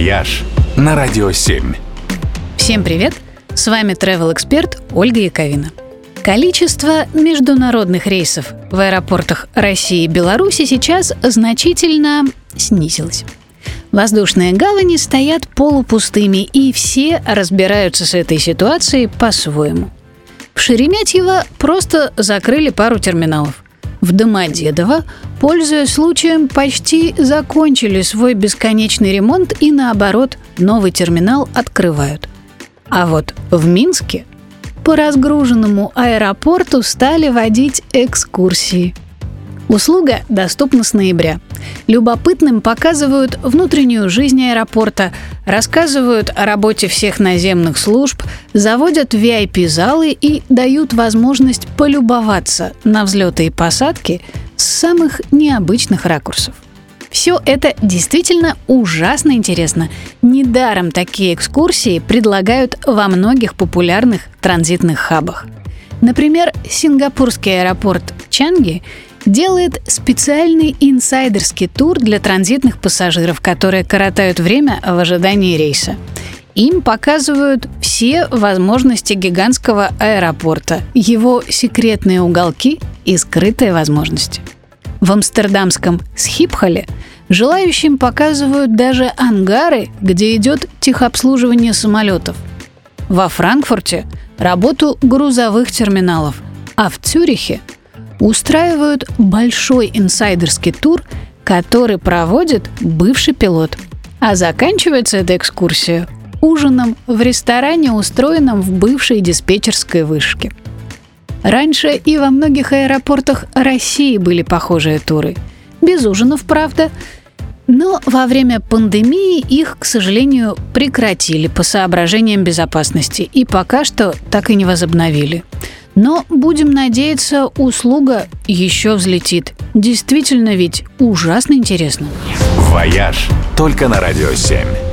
«Вояж» на Радио 7. Всем привет! С вами travel эксперт Ольга Яковина. Количество международных рейсов в аэропортах России и Беларуси сейчас значительно снизилось. Воздушные гавани стоят полупустыми, и все разбираются с этой ситуацией по-своему. В Шереметьево просто закрыли пару терминалов. В Домодедово, пользуясь случаем, почти закончили свой бесконечный ремонт и, наоборот, новый терминал открывают. А вот в Минске по разгруженному аэропорту стали водить экскурсии – Услуга доступна с ноября. Любопытным показывают внутреннюю жизнь аэропорта, рассказывают о работе всех наземных служб, заводят VIP-залы и дают возможность полюбоваться на взлеты и посадки с самых необычных ракурсов. Все это действительно ужасно интересно. Недаром такие экскурсии предлагают во многих популярных транзитных хабах. Например, сингапурский аэропорт Чанги делает специальный инсайдерский тур для транзитных пассажиров, которые коротают время в ожидании рейса. Им показывают все возможности гигантского аэропорта, его секретные уголки и скрытые возможности. В амстердамском Схипхоле желающим показывают даже ангары, где идет техобслуживание самолетов. Во Франкфурте – работу грузовых терминалов, а в Цюрихе устраивают большой инсайдерский тур, который проводит бывший пилот. А заканчивается эта экскурсия ужином в ресторане, устроенном в бывшей диспетчерской вышке. Раньше и во многих аэропортах России были похожие туры. Без ужинов, правда, но во время пандемии их, к сожалению, прекратили по соображениям безопасности и пока что так и не возобновили. Но, будем надеяться, услуга еще взлетит. Действительно ведь ужасно интересно. «Вояж» только на «Радио 7».